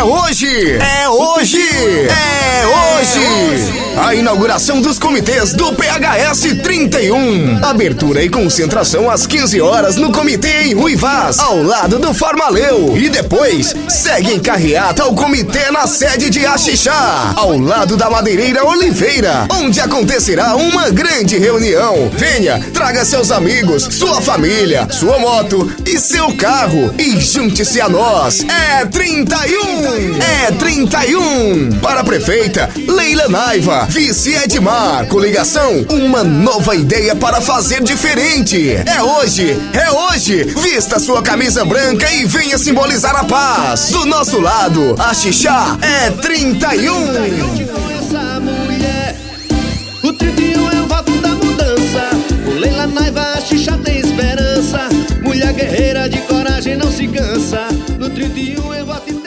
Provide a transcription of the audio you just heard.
É hoje! É hoje! É hoje! A inauguração dos comitês do PHS 31. Abertura e concentração às 15 horas no comitê em Ruivaz, ao lado do Farmaleu. E depois, segue em carreata ao comitê na sede de Axixá, ao lado da Madeireira Oliveira, onde acontecerá uma grande reunião. Venha, traga seus amigos, sua família, sua moto e seu carro e junte-se a nós. É 31! É 31! Para a prefeita, Leila Naiva, vice Edmar, coligação, uma nova ideia para fazer diferente. É hoje, é hoje! Vista sua camisa branca e venha simbolizar a paz. Do nosso lado, a Xixá é 31! essa mulher. O 31 é o voto da mudança. O Leila Naiva, a Xixa tem esperança. Mulher guerreira de coragem não se cansa. No 31 eu voto